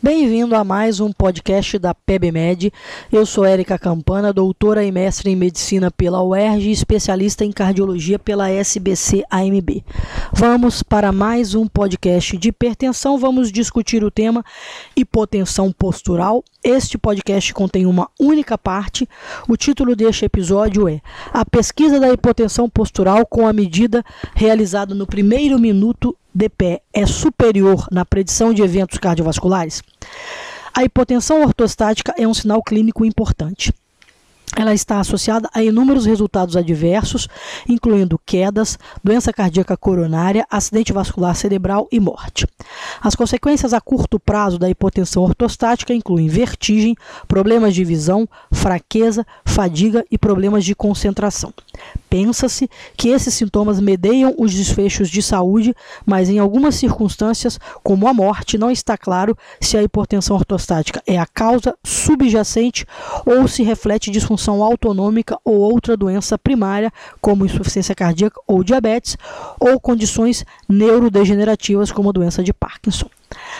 Bem-vindo a mais um podcast da PebMed. Eu sou Érica Campana, doutora e mestre em medicina pela UERJ e especialista em cardiologia pela SBC-AMB. Vamos para mais um podcast de hipertensão. Vamos discutir o tema hipotensão postural. Este podcast contém uma única parte. O título deste episódio é A pesquisa da hipotensão postural com a medida realizada no primeiro minuto de pé é superior na predição de eventos cardiovasculares, a hipotensão ortostática é um sinal clínico importante. Ela está associada a inúmeros resultados adversos, incluindo quedas, doença cardíaca coronária, acidente vascular cerebral e morte. As consequências a curto prazo da hipotensão ortostática incluem vertigem, problemas de visão, fraqueza, fadiga e problemas de concentração. Pensa-se que esses sintomas medeiam os desfechos de saúde, mas em algumas circunstâncias, como a morte, não está claro se a hipotensão ortostática é a causa subjacente ou se reflete disfunção autonômica ou outra doença primária, como insuficiência cardíaca ou diabetes, ou condições neurodegenerativas, como a doença de Parkinson.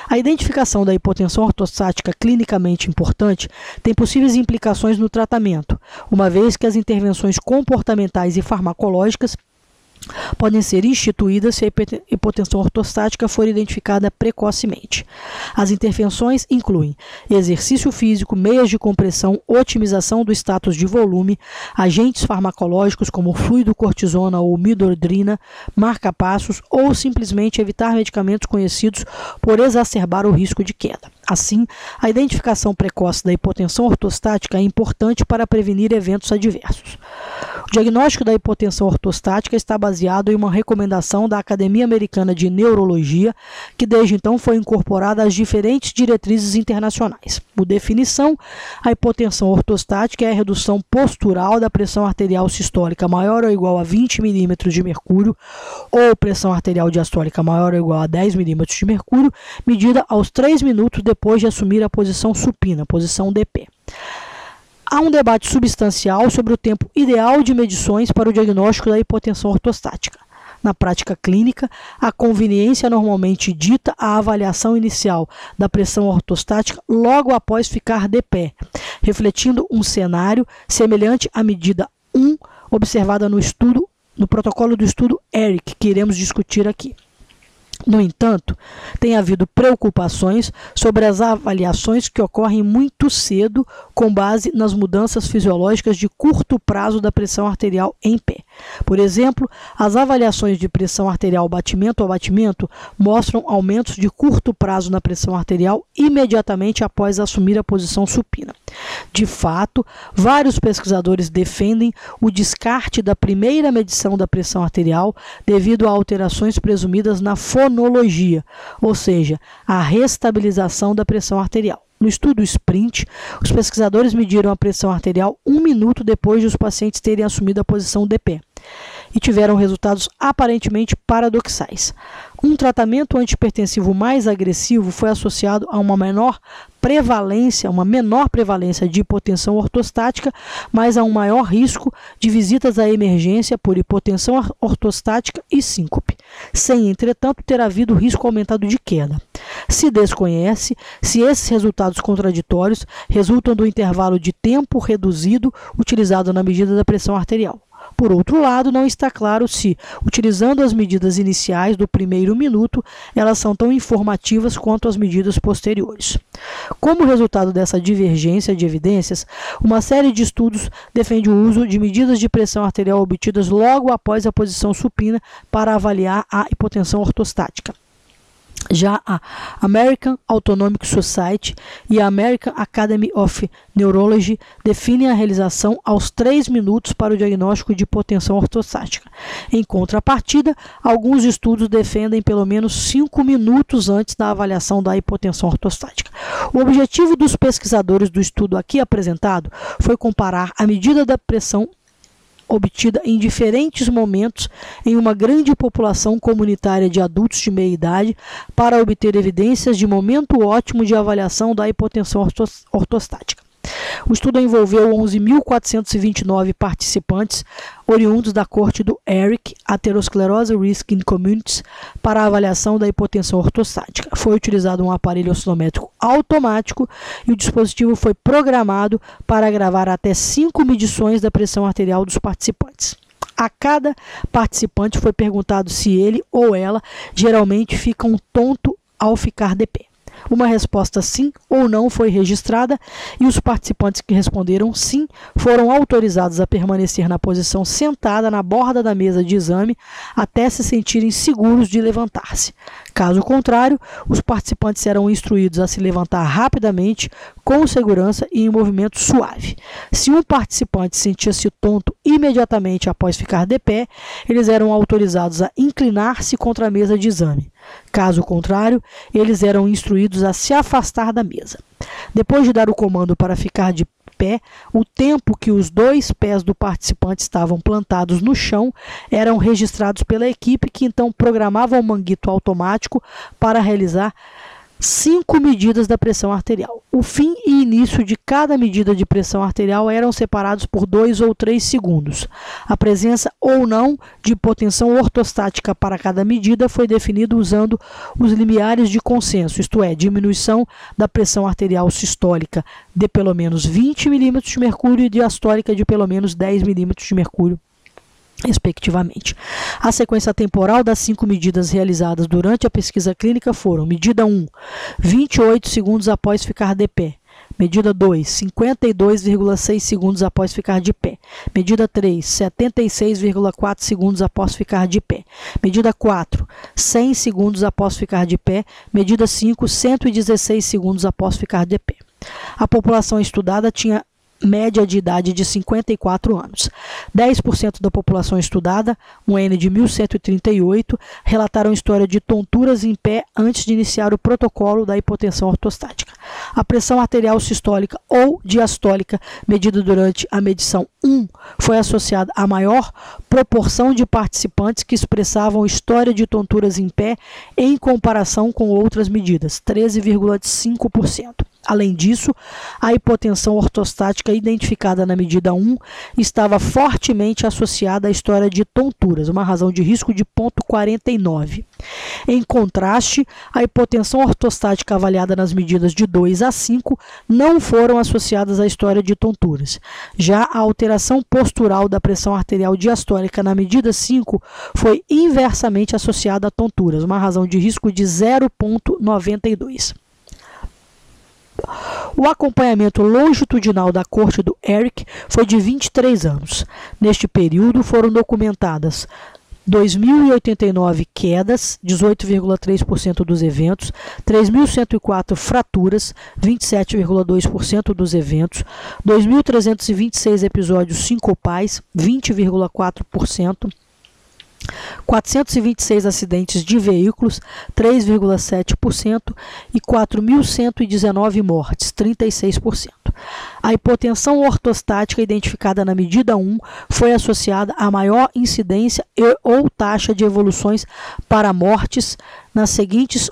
A identificação da hipotensão ortostática clinicamente importante tem possíveis implicações no tratamento, uma vez que as intervenções comportamentais e farmacológicas podem ser instituídas se a hipotensão ortostática for identificada precocemente. As intervenções incluem exercício físico, meias de compressão, otimização do status de volume, agentes farmacológicos como fluido cortisona ou midodrina, marca-passos ou simplesmente evitar medicamentos conhecidos por exacerbar o risco de queda. Assim, a identificação precoce da hipotensão ortostática é importante para prevenir eventos adversos. O diagnóstico da hipotensão ortostática está baseado em uma recomendação da Academia Americana de Neurologia, que desde então foi incorporada às diferentes diretrizes internacionais. Por definição, a hipotensão ortostática é a redução postural da pressão arterial sistólica maior ou igual a 20 milímetros de mercúrio ou pressão arterial diastólica maior ou igual a 10 milímetros de mercúrio, medida aos 3 minutos depois de assumir a posição supina, posição DP. Há um debate substancial sobre o tempo ideal de medições para o diagnóstico da hipotensão ortostática. Na prática clínica, a conveniência normalmente dita a avaliação inicial da pressão ortostática logo após ficar de pé, refletindo um cenário semelhante à medida 1 observada no estudo, no protocolo do estudo ERIC, que iremos discutir aqui. No entanto, tem havido preocupações sobre as avaliações que ocorrem muito cedo com base nas mudanças fisiológicas de curto prazo da pressão arterial em pé. Por exemplo, as avaliações de pressão arterial batimento a batimento mostram aumentos de curto prazo na pressão arterial imediatamente após assumir a posição supina. De fato, vários pesquisadores defendem o descarte da primeira medição da pressão arterial devido a alterações presumidas na fonologia, ou seja, a restabilização da pressão arterial. No estudo SPRINT, os pesquisadores mediram a pressão arterial um minuto depois de os pacientes terem assumido a posição de pé e tiveram resultados aparentemente paradoxais. Um tratamento antipertensivo mais agressivo foi associado a uma menor prevalência, uma menor prevalência de hipotensão ortostática, mas a um maior risco de visitas à emergência por hipotensão ortostática e síncope, sem, entretanto, ter havido risco aumentado de queda. Se desconhece se esses resultados contraditórios resultam do intervalo de tempo reduzido utilizado na medida da pressão arterial. Por outro lado, não está claro se, utilizando as medidas iniciais do primeiro minuto, elas são tão informativas quanto as medidas posteriores. Como resultado dessa divergência de evidências, uma série de estudos defende o uso de medidas de pressão arterial obtidas logo após a posição supina para avaliar a hipotensão ortostática. Já a American Autonomic Society e a American Academy of Neurology definem a realização aos 3 minutos para o diagnóstico de hipotensão ortostática. Em contrapartida, alguns estudos defendem pelo menos 5 minutos antes da avaliação da hipotensão ortostática. O objetivo dos pesquisadores do estudo aqui apresentado foi comparar a medida da pressão obtida em diferentes momentos em uma grande população comunitária de adultos de meia idade para obter evidências de momento ótimo de avaliação da hipotensão ortostática. O estudo envolveu 11.429 participantes oriundos da corte do ERIC, Atherosclerose Risk in Communities, para avaliação da hipotensão ortostática. Foi utilizado um aparelho oscilométrico automático e o dispositivo foi programado para gravar até cinco medições da pressão arterial dos participantes. A cada participante foi perguntado se ele ou ela geralmente fica um tonto ao ficar de pé. Uma resposta sim ou não foi registrada e os participantes que responderam sim foram autorizados a permanecer na posição sentada na borda da mesa de exame até se sentirem seguros de levantar-se. Caso contrário, os participantes serão instruídos a se levantar rapidamente, com segurança e em movimento suave. Se um participante sentia-se tonto imediatamente após ficar de pé, eles eram autorizados a inclinar-se contra a mesa de exame. Caso contrário, eles eram instruídos a se afastar da mesa. Depois de dar o comando para ficar de pé, o tempo que os dois pés do participante estavam plantados no chão eram registrados pela equipe, que então programava o manguito automático para realizar cinco medidas da pressão arterial. O fim e início de cada medida de pressão arterial eram separados por dois ou três segundos. A presença ou não de hipotensão ortostática para cada medida foi definido usando os limiares de consenso, isto é, diminuição da pressão arterial sistólica de pelo menos 20 mm de mercúrio e diastólica de pelo menos 10 mm de mercúrio respectivamente. A sequência temporal das cinco medidas realizadas durante a pesquisa clínica foram: medida 1, 28 segundos após ficar de pé. Medida 2, 52,6 segundos após ficar de pé. Medida 3, 76,4 segundos após ficar de pé. Medida 4, 100 segundos após ficar de pé. Medida 5, 116 segundos após ficar de pé. A população estudada tinha média de idade de 54 anos. 10% da população estudada, um N de 1138, relataram história de tonturas em pé antes de iniciar o protocolo da hipotensão ortostática. A pressão arterial sistólica ou diastólica, medida durante a medição 1, foi associada à maior proporção de participantes que expressavam história de tonturas em pé em comparação com outras medidas, 13,5%. Além disso, a hipotensão ortostática identificada na medida 1 estava fortemente associada à história de tonturas, uma razão de risco de 0,49. Em contraste, a hipotensão ortostática avaliada nas medidas de 2 a 5 não foram associadas à história de tonturas. Já a alteração postural da pressão arterial diastólica na medida 5 foi inversamente associada a tonturas, uma razão de risco de 0,92. O acompanhamento longitudinal da corte do Eric foi de 23 anos. Neste período foram documentadas 2.089 quedas, 18,3% dos eventos, 3.104 fraturas, 27,2% dos eventos, 2.326 episódios sincopais, 20,4%, 426 acidentes de veículos, 3,7%, e 4.119 mortes, 36%. A hipotensão ortostática identificada na medida 1 foi associada a maior incidência e, ou taxa de evoluções para mortes nas seguintes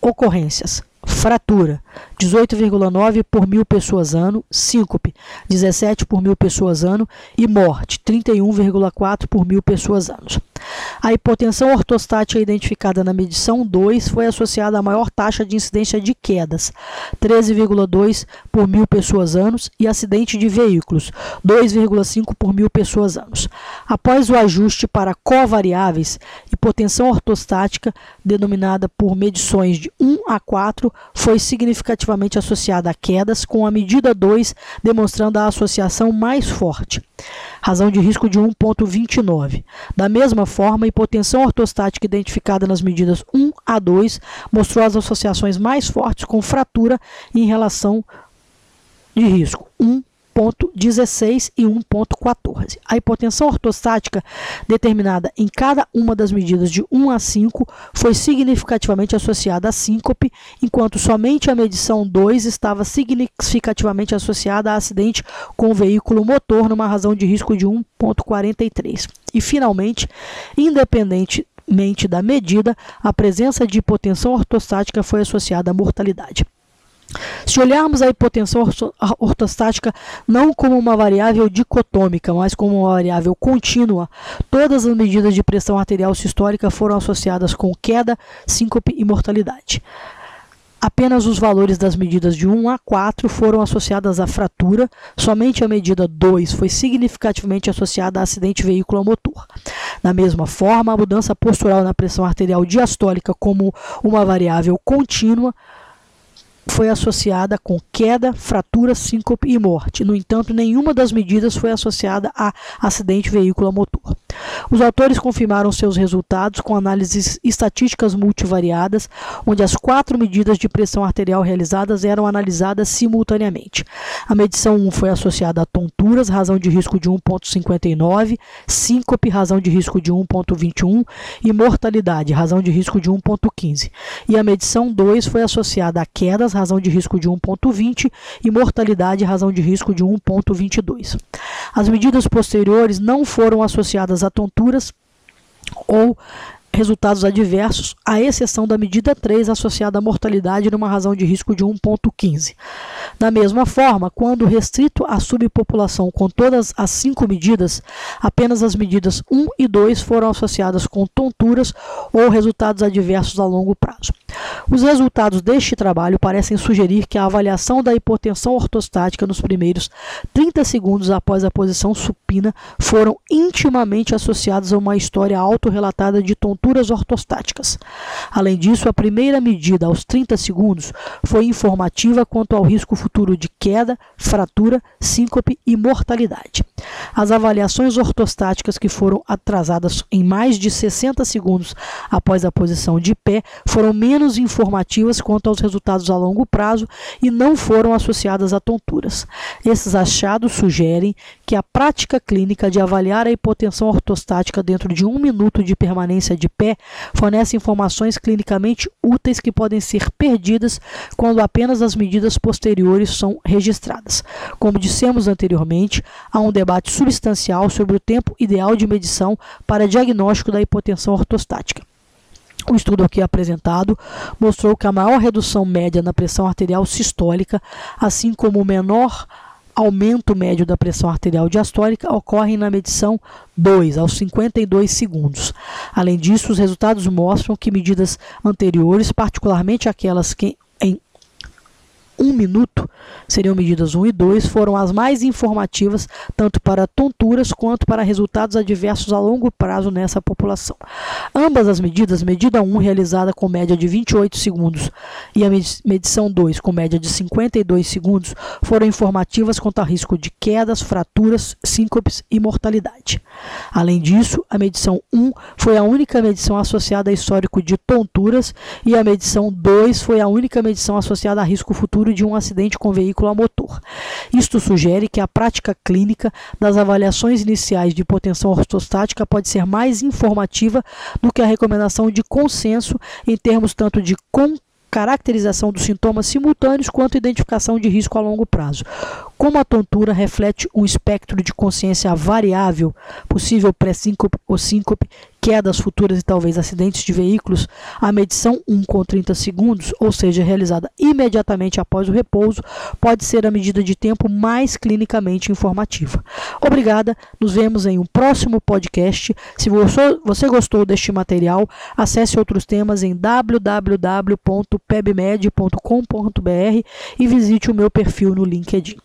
ocorrências: fratura, 18,9 por mil pessoas ano, síncope, 17 por mil pessoas ano e morte, 31,4 por mil pessoas anos. A hipotensão ortostática identificada na medição 2 foi associada à maior taxa de incidência de quedas, 13,2 por mil pessoas anos, e acidente de veículos, 2,5 por mil pessoas anos. Após o ajuste para covariáveis, hipotensão ortostática, denominada por medições de 1 a 4, foi significativamente associada a quedas, com a medida 2 demonstrando a associação mais forte razão de risco de 1,29. Da mesma forma, a hipotensão ortostática identificada nas medidas 1 a 2 mostrou as associações mais fortes com fratura em relação de risco 1 1,16 e 1,14. A hipotensão ortostática determinada em cada uma das medidas de 1 a 5 foi significativamente associada a síncope, enquanto somente a medição 2 estava significativamente associada a acidente com veículo motor numa razão de risco de 1,43. E finalmente, independentemente da medida, a presença de hipotensão ortostática foi associada à mortalidade. Se olharmos a hipotensão ortostática não como uma variável dicotômica, mas como uma variável contínua, todas as medidas de pressão arterial sistólica foram associadas com queda, síncope e mortalidade. Apenas os valores das medidas de 1 a 4 foram associadas à fratura, somente a medida 2 foi significativamente associada a acidente veículo-motor. Da mesma forma, a mudança postural na pressão arterial diastólica como uma variável contínua foi associada com queda, fratura, síncope e morte. No entanto, nenhuma das medidas foi associada a acidente veículo-motor. Os autores confirmaram seus resultados com análises estatísticas multivariadas, onde as quatro medidas de pressão arterial realizadas eram analisadas simultaneamente. A medição 1 foi associada a tonturas, razão de risco de 1,59, síncope, razão de risco de 1,21 e mortalidade, razão de risco de 1,15. E a medição 2 foi associada a quedas, razão de risco de 1,20 e mortalidade, razão de risco de 1,22. As medidas posteriores não foram associadas a tonturas ou resultados adversos, à exceção da medida 3 associada à mortalidade numa razão de risco de 1,15. Da mesma forma, quando restrito à subpopulação com todas as cinco medidas, apenas as medidas 1 e 2 foram associadas com tonturas ou resultados adversos a longo prazo. Os resultados deste trabalho parecem sugerir que a avaliação da hipotensão ortostática nos primeiros 30 segundos após a posição supina foram intimamente associados a uma história autorrelatada de tonturas ortostáticas. Além disso, a primeira medida aos 30 segundos foi informativa quanto ao risco futuro de queda, fratura, síncope e mortalidade. As avaliações ortostáticas que foram atrasadas em mais de 60 segundos após a posição de pé foram menos informativas quanto aos resultados a longo prazo e não foram associadas a tonturas. Esses achados sugerem que a prática clínica de avaliar a hipotensão ortostática dentro de um minuto de permanência de pé fornece informações clinicamente úteis que podem ser perdidas quando apenas as medidas posteriores são registradas. Como dissemos anteriormente, há um debate substancial sobre o tempo ideal de medição para diagnóstico da hipotensão ortostática. O estudo aqui apresentado mostrou que a maior redução média na pressão arterial sistólica, assim como o menor aumento médio da pressão arterial diastólica ocorre na medição 2, aos 52 segundos. Além disso, os resultados mostram que medidas anteriores, particularmente aquelas que em um minuto, seriam medidas 1 e 2, foram as mais informativas tanto para tonturas quanto para resultados adversos a longo prazo nessa população. Ambas as medidas, medida 1 realizada com média de 28 segundos e a medição 2 com média de 52 segundos, foram informativas quanto a risco de quedas, fraturas, síncopes e mortalidade. Além disso, a medição 1 foi a única medição associada a histórico de tonturas e a medição 2 foi a única medição associada a risco futuro de um acidente com veículo a motor. Isto sugere que a prática clínica das avaliações iniciais de hipotensão ortostática pode ser mais informativa do que a recomendação de consenso em termos tanto de caracterização dos sintomas simultâneos quanto identificação de risco a longo prazo. Como a tontura reflete um espectro de consciência variável, possível pré-síncope ou síncope, quedas futuras e talvez acidentes de veículos, a medição 1 com 30 segundos, ou seja, realizada imediatamente após o repouso, pode ser a medida de tempo mais clinicamente informativa. Obrigada, nos vemos em um próximo podcast. Se você gostou deste material, acesse outros temas em www.pebmed.com.br e visite o meu perfil no LinkedIn.